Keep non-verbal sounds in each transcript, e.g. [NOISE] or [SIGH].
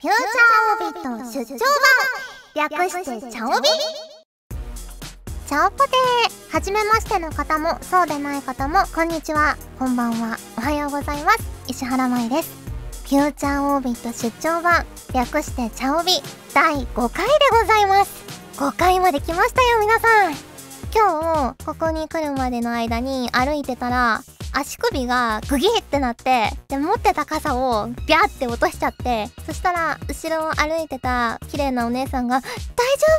フューチャーオービット出張版。略してチャオビ。チャオポテーはじめましての方もそうでない方もこんにちは。こんばんは。おはようございます。石原舞です。フューチャーオービット出張版略してチャオビ。第5回でございます。5回まで来ましたよ皆さん。今日ここに来るまでの間に歩いてたら足首がグギってなってで持ってた傘をビャーって落としちゃってそしたら後ろを歩いてた綺麗なお姉さんが「大丈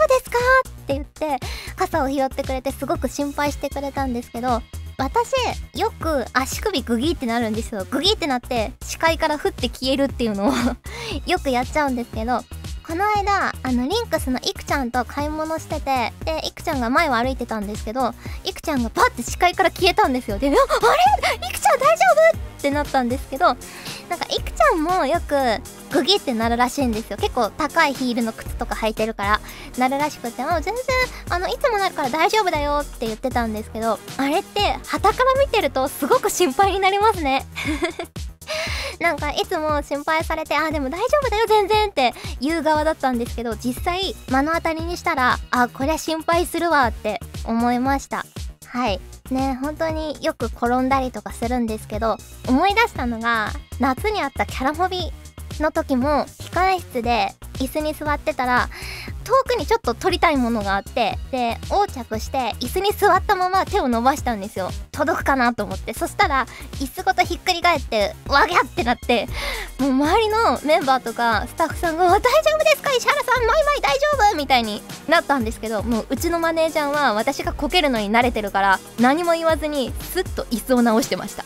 夫ですか?」って言って傘を拾ってくれてすごく心配してくれたんですけど私よく足首グギってなるんですよグギってなって視界からふって消えるっていうのを [LAUGHS] よくやっちゃうんですけどこの間あのリンクスのいくちゃんと買い物しててでいくちゃんが前を歩いてたんですけどいくちゃんがパッて視界から消えたんですよ。で「あれ？いくちゃん大丈夫?」ってなったんですけどなんかいくちゃんもよくグギってなるらしいんですよ。結構高いヒールの靴とか履いてるからなるらしくても全然あのいつもなるから大丈夫だよって言ってたんですけどあれって旗から見てるとすごく心配になりますね。[LAUGHS] なんかいつも心配されて、あ、でも大丈夫だよ全然って言う側だったんですけど、実際目の当たりにしたら、あ、こりゃ心配するわって思いました。はい。ね、本当によく転んだりとかするんですけど、思い出したのが、夏にあったキャラモビの時も、控え室で椅子に座ってたら、遠くにちょっと撮りたいものがあってで横着して椅子に座ったまま手を伸ばしたんですよ。届くかなと思って。そしたら椅子ごとひっくり返ってわぎゃってなってもう周りのメンバーとかスタッフさんが「大丈夫ですか？石原さんマイマイ大丈夫?」みたいになったんですけどもううちのマネージャーは私がこけるのに慣れてるから何も言わずにスッと椅子を直してました。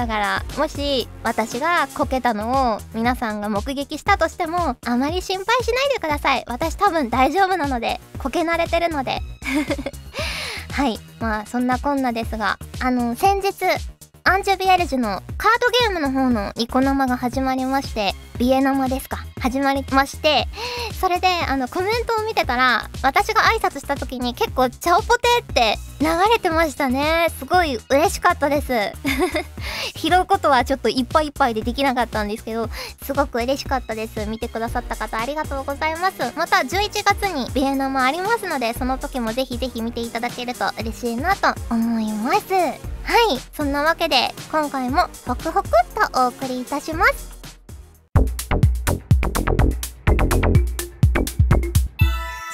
だからもし私がこけたのを皆さんが目撃したとしてもあまり心配しないでください。私多分大丈夫なのでこけ慣れてるので。[LAUGHS] はい。まあそんなこんなですがあの先日アンジュビエルジュのカードゲームの方のニコ生が始まりましてビエ生ですか？始まりましてそれであのコメントを見てたら私が挨拶した時に結構「チャオポテ」って流れてましたね。すごい嬉しかったです。[LAUGHS] 拾うことはちょっといっぱいいっぱいでできなかったんですけどすごく嬉しかったです。見てくださった方ありがとうございます。また11月にビエナもありますのでその時もぜひぜひ見ていただけると嬉しいなと思います。はい。そんなわけで今回もホクホクっとお送りいたします。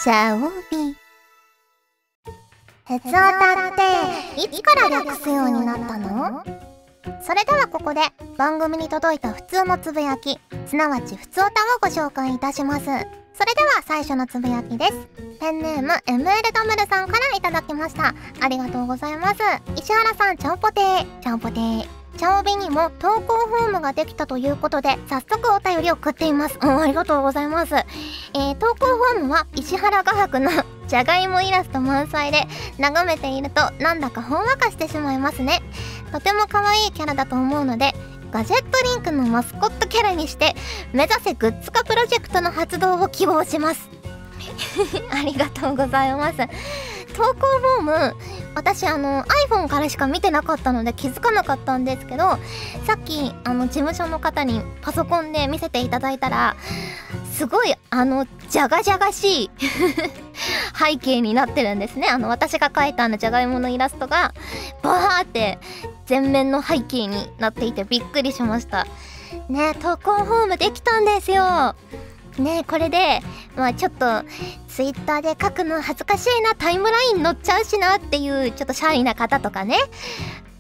シャオビ鉄オタっていつから略すようになったの？それではここで番組に届いた普通のつぶやきすなわち普通オタをご紹介いたします。それでは最初のつぶやきです。ペンネーム ML ダムルさんからいただきました。ありがとうございます。石原さんちゃんぽてー。ちゃんぽてー。チャオビにも投稿フォームができたということで、早速お便りを送っています。うん、ありがとうございます。えー、投稿フォームは石原画伯のじゃがいもイラスト満載で、眺めているとなんだかほんわかしてしまいますね。とても可愛いキャラだと思うので、ガジェットリンクのマスコットキャラにして、目指せグッズ化プロジェクトの発動を希望します。[LAUGHS] ありがとうございます。投稿フォーム私あの iPhone からしか見てなかったので気づかなかったんですけどさっきあの事務所の方にパソコンで見せていただいたらすごいあのじゃがじゃがしい [LAUGHS] 背景になってるんですね。あの私が描いたあのじゃがいものイラストがバーって全面の背景になっていてびっくりしました。ね投稿フォームできたんですよ。ねこれでまあちょっとツイッターで書くの恥ずかしいなタイムライン乗っちゃうしなっていうちょっとシャイな方とかね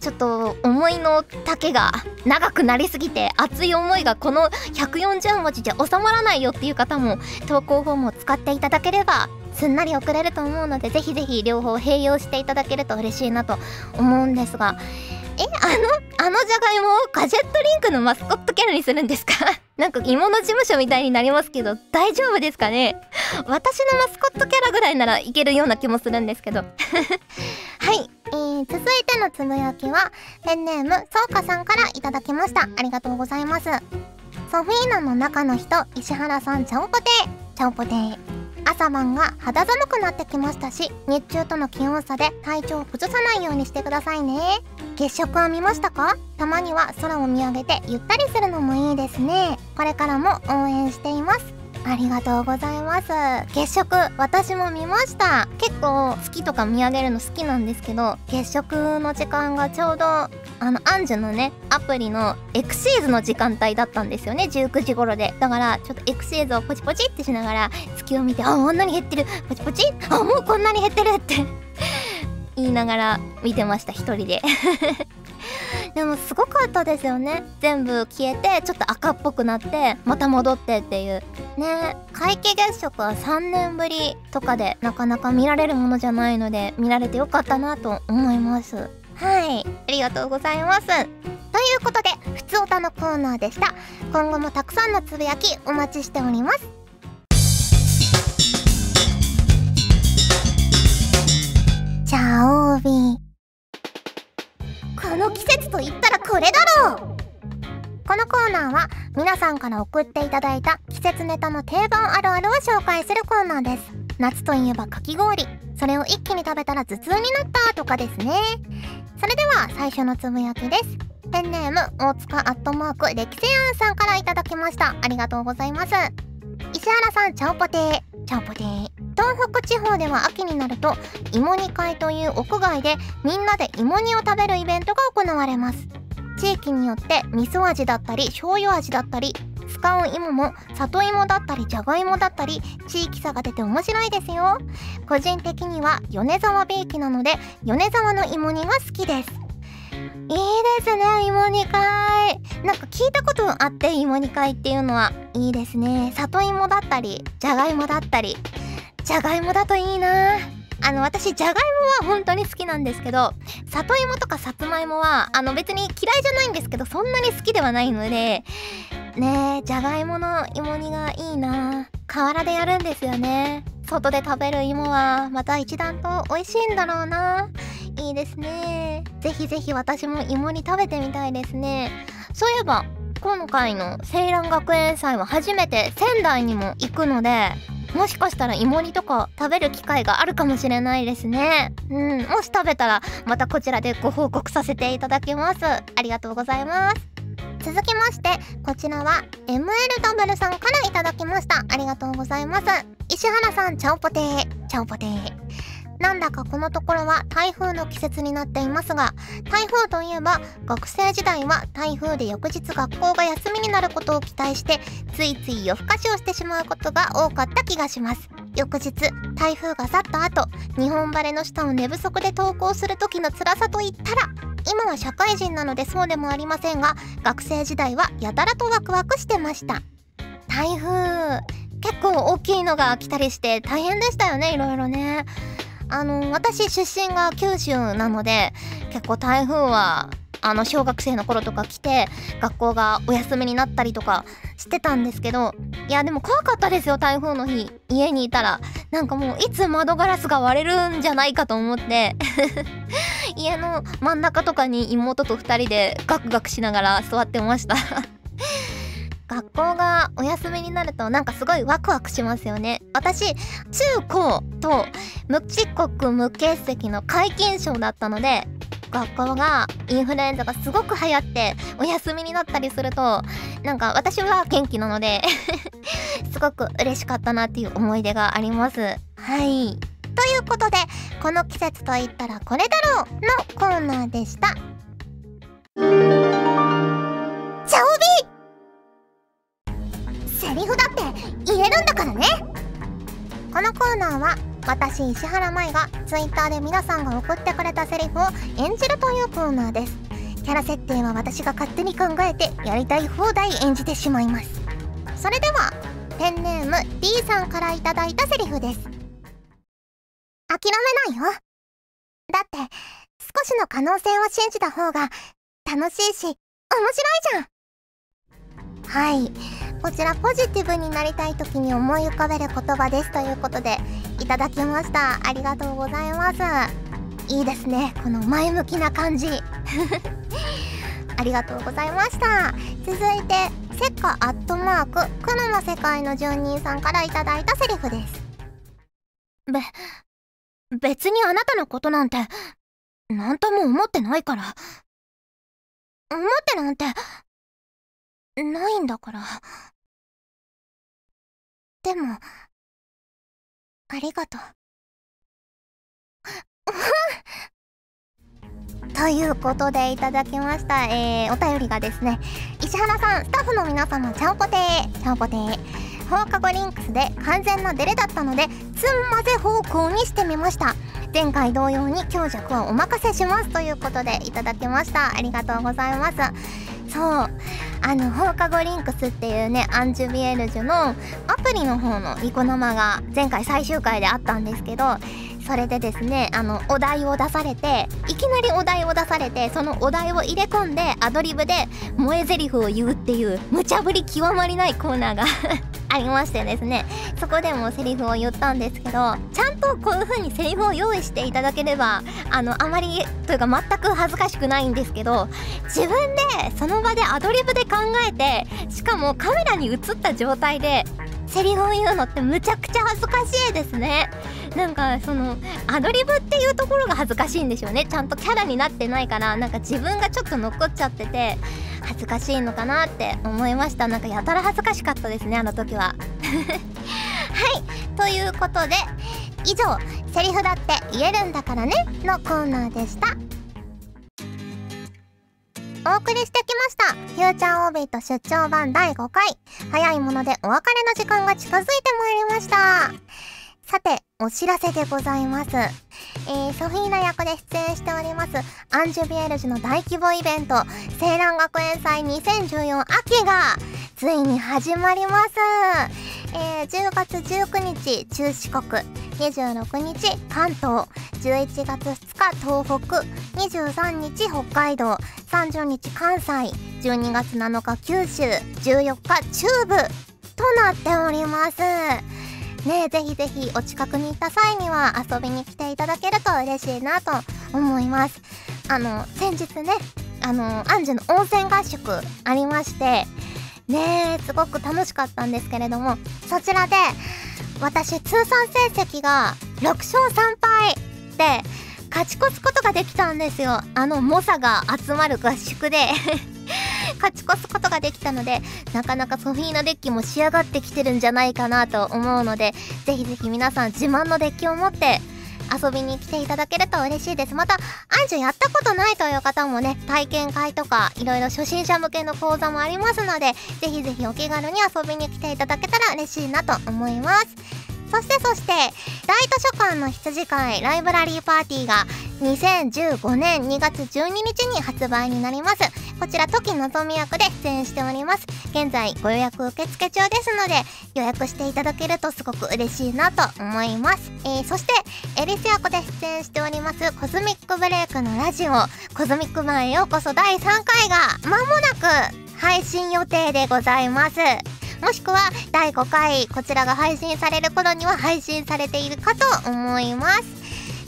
ちょっと思いの丈が長くなりすぎて熱い思いがこの140文字じゃ収まらないよっていう方も投稿フォームを使っていただければすんなり送れると思うのでぜひぜひ両方併用していただけると嬉しいなと思うんですがえあのあのじゃがいもをガジェットリンクのマスコットキャラにするんですか？[LAUGHS] なんか芋の事務所みたいになりますけど大丈夫ですかね？[LAUGHS] 私のマスコットキャラぐらいならいけるような気もするんですけど。[LAUGHS] はい、えー、続いてのつぶやきはペンネームそうかさんからいただきました。ありがとうございます。ソフィーナの中の人石原さんちゃんぽてちゃんぽて朝晩が肌寒くなってきましたし日中との気温差で体調を崩さないようにしてくださいね。月食は見ましたか？たまには空を見上げてゆったりするのもいいですね。これからも応援しています。ありがとうございます。月食私も見ました。結構月とか見上げるの好きなんですけど月食の時間がちょうどあのアンジュのねアプリのエクシーズの時間帯だったんですよね。19時頃で。だからちょっとエクシーズをポチポチってしながら月を見てあこんなに減ってる。ポチポチ？あもうこんなに減ってるって。[LAUGHS] 言いながら見てました一人で。でもすごかったですよね。全部消えてちょっと赤っぽくなってまた戻ってっていう。ね。皆既月食は3年ぶりとかでなかなか見られるものじゃないので見られてよかったなと思います。はい。ありがとうございます。ということでふつおたのコーナーでした。今後もたくさんのつぶやきお待ちしております。チャオービー。この季節と言ったらこれだろう。このコーナーは皆さんから送っていただいた季節ネタの定番あるあるを紹介するコーナーです。夏といえばかき氷。それを一気に食べたら頭痛になったとかですね。それでは最初のつぶやきです。ペンネーム大塚アットマーク歴世庵さんからいただきました。ありがとうございます。石原さんちゃんぽてー。ちゃんぽてー。東北地方では秋になると芋煮会という屋外でみんなで芋煮を食べるイベントが行われます。地域によって味噌味だったり醤油味だったり使う芋も里芋だったりじゃがいもだったり地域差が出て面白いですよ。個人的には米沢ビーキなので米沢の芋煮が好きです。いいですね芋煮会。なんか聞いたことあって芋煮会っていうのは。いいですね。里芋だったりじゃがいもだったり。じゃがいもだといいな。あの私じゃがいもは本当に好きなんですけど里芋とかさつまいもはあの別に嫌いじゃないんですけどそんなに好きではないのでねえじゃがいもの芋煮がいいな。河原でやるんですよね。外で食べる芋はまた一段と美味しいんだろうな。いいですね。ぜひぜひ私も芋煮食べてみたいですね。そういえば今回の青蘭学園祭は初めて仙台にも行くのでもしかしたら芋煮とか食べる機会があるかもしれないですね。うん。もし食べたらまたこちらでご報告させていただきます。ありがとうございます。続きましてこちらは MLW さんからいただきました。ありがとうございます。石原さんちゃんぽてー。ちゃんぽてー。なんだかこのところは台風の季節になっていますが台風といえば学生時代は台風で翌日学校が休みになることを期待してついつい夜更かしをしてしまうことが多かった気がします。翌日台風が去った後日本晴れの下を寝不足で登校する時の辛さといったら今は社会人なのでそうでもありませんが学生時代はやたらとワクワクしてました。台風結構大きいのが来たりして大変でしたよねいろいろね。あの私出身が九州なので結構台風はあの小学生の頃とか来て学校がお休みになったりとかしてたんですけどいやでも怖かったですよ台風の日。家にいたら。なんかもういつ窓ガラスが割れるんじゃないかと思って。[LAUGHS] 家の真ん中とかに妹と2人でガクガクしながら座ってました。学校がお休みになるとなんかすごいワクワクしますよね。私中高と無遅刻無欠席の皆勤賞だったので学校がインフルエンザがすごく流行ってお休みになったりするとなんか私は元気なので [LAUGHS] すごく嬉しかったなっていう思い出があります。はい。ということでこの季節といったらこれだろうのコーナーでした。言えるんだからね。このコーナーは私石原舞が Twitter で皆さんが送ってくれたセリフを演じるというコーナーです。キャラ設定は私が勝手に考えてやりたい放題演じてしまいます。それではペンネーム D さんからいただいたセリフです。諦めないよ。だって少しの可能性を信じた方が楽しいし面白いじゃん。はい。こちらポジティブになりたい時に思い浮かべる言葉ですということでいただきました。ありがとうございます。いいですね。この前向きな感じ。[LAUGHS] ありがとうございました。続いてせっかアットマーク黒の世界の住人さんからいただいたセリフです。べ、別にあなたのことなんて、なんとも思ってないから。思ってなんて、ないんだから。でも、ありがとう。[LAUGHS] ということでいただきました、えー、お便りがですね石原さんスタッフの皆様ちゃんぽてー。ちゃんぽてー。放課後リンクスで完全なデレだったのでつんまぜ方向にしてみました。前回同様に強弱はお任せしますということでいただきました。ありがとうございます。そうあの放課後リンクスっていうねアンジュビエルジュのアプリの方のニコ生が前回最終回であったんですけどそれでですねあのお題を出されていきなりお題を出されてそのお題を入れ込んでアドリブで萌え台詞を言うっていう無茶ぶり極まりないコーナーがありましてですねそこでもセリフを言ったんですけどちゃんとこういう風にセリフを用意していただければあのあまりというか全く恥ずかしくないんですけど自分でその場でアドリブで考えてしかもカメラに映った状態でセリフを言うのってむちゃくちゃ恥ずかしいですね。なんかそのアドリブっていうところが恥ずかしいんでしょうね。ちゃんとキャラになってないからなんか自分がちょっと残っちゃってて恥ずかしいのかなって思いました。なんかやたら恥ずかしかったですねあの時は。[LAUGHS] はい。ということで以上「セリフだって言えるんだからね」のコーナーでした。お送りしてきました「フューチャーオービート出張版第5回」早いものでお別れの時間が近づいてまいりました。さて、お知らせでございます。えー、ソフィーナ役で出演しております、アンジュビエルジュの大規模イベント、青蘭学園祭2014秋が、ついに始まります。えー、10月19日、中四国、26日、関東、11月2日、東北、23日、北海道、30日、関西、12月7日、九州、14日、中部、となっております。ねぜひぜひお近くに行った際には遊びに来ていただけると嬉しいなと思います。あの先日ねあのアンジュの温泉合宿ありましてねすごく楽しかったんですけれどもそちらで私通算成績が6勝3敗で勝ち越すことができたんですよ。あの猛者が集まる合宿で。勝ち越すことができたのでなかなかソフィーナデッキも仕上がってきてるんじゃないかなと思うのでぜひぜひ皆さん自慢のデッキを持って遊びに来ていただけると嬉しいです。またアンジュやったことないという方もね体験会とかいろいろ初心者向けの講座もありますのでぜひぜひお気軽に遊びに来ていただけたら嬉しいなと思います。そしてそして大図書館の羊会ライブラリーパーティーが2015年2月12日に発売になります。こちら時のぞみ役で出演しております。現在ご予約受付中ですので予約していただけるとすごく嬉しいなと思います、えー、そしてエリス役で出演しておりますコズミックブレイクのラジオコズミック版へようこそ第3回が間もなく配信予定でございます。もしくは第5回こちらが配信される頃には配信されているかと思います。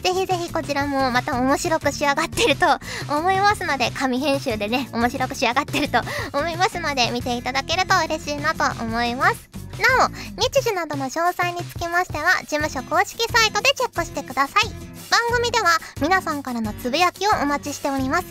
ぜひぜひこちらもまた面白く仕上がってると思いますので紙編集でね面白く仕上がってると思いますので見ていただけると嬉しいなと思います。なお日時などの詳細につきましては事務所公式サイトでチェックしてください。番組では皆さんからのつぶやきをお待ちしております。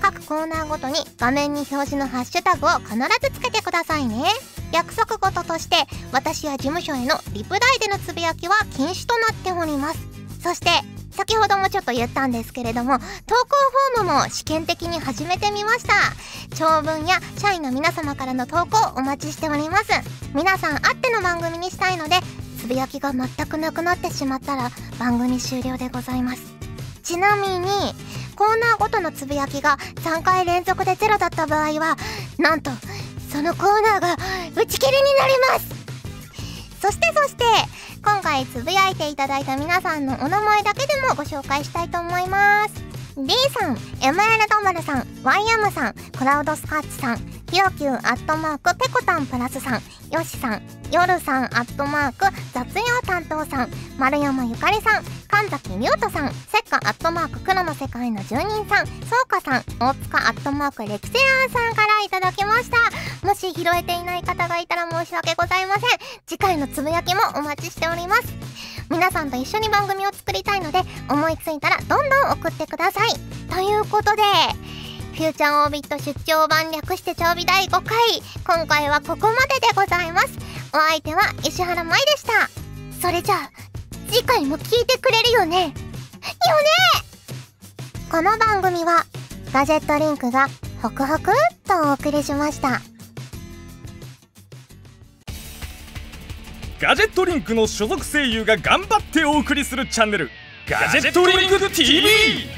各コーナーごとに画面に表示のハッシュタグを必ずつけてくださいね。約束事として私や事務所へのリプライでのつぶやきは禁止となっております。そして先ほどもちょっと言ったんですけれども投稿フォームも試験的に始めてみました。長文や社員の皆様からの投稿お待ちしております。皆さんあっての番組にしたいのでつぶやきが全くなくなってしまったら番組終了でございます。ちなみにコーナーごとのつぶやきが3回連続でゼロだった場合はなんとそのコーナーが打ち切りになります。そしてそして今回つぶやいていただいた皆さんのお名前だけでもご紹介したいと思います。D さん、ML ドマルさん、YM さん、クラウドスカッチさん、ひろきゅうアットマークペコタンプラスさんよしさんよるさんアットマーク雑用担当さん丸山ゆかりさん神崎ミュートさんせっかアットマーク黒の世界の住人さんそうかさん大塚アットマークレクセラーさんからいただきました。もし拾えていない方がいたら申し訳ございません。次回のつぶやきもお待ちしております。皆さんと一緒に番組を作りたいので思いついたらどんどん送ってください。ということでフューチャーオービット出張版略して調備第5回。今回はここまででございます。お相手は石原舞でした。それじゃあ次回も聞いてくれるよね。よね。この番組はガジェットリンクがホクホクっとお送りしました。ガジェットリンクの所属声優が頑張ってお送りするチャンネル。ガジェットリンク TV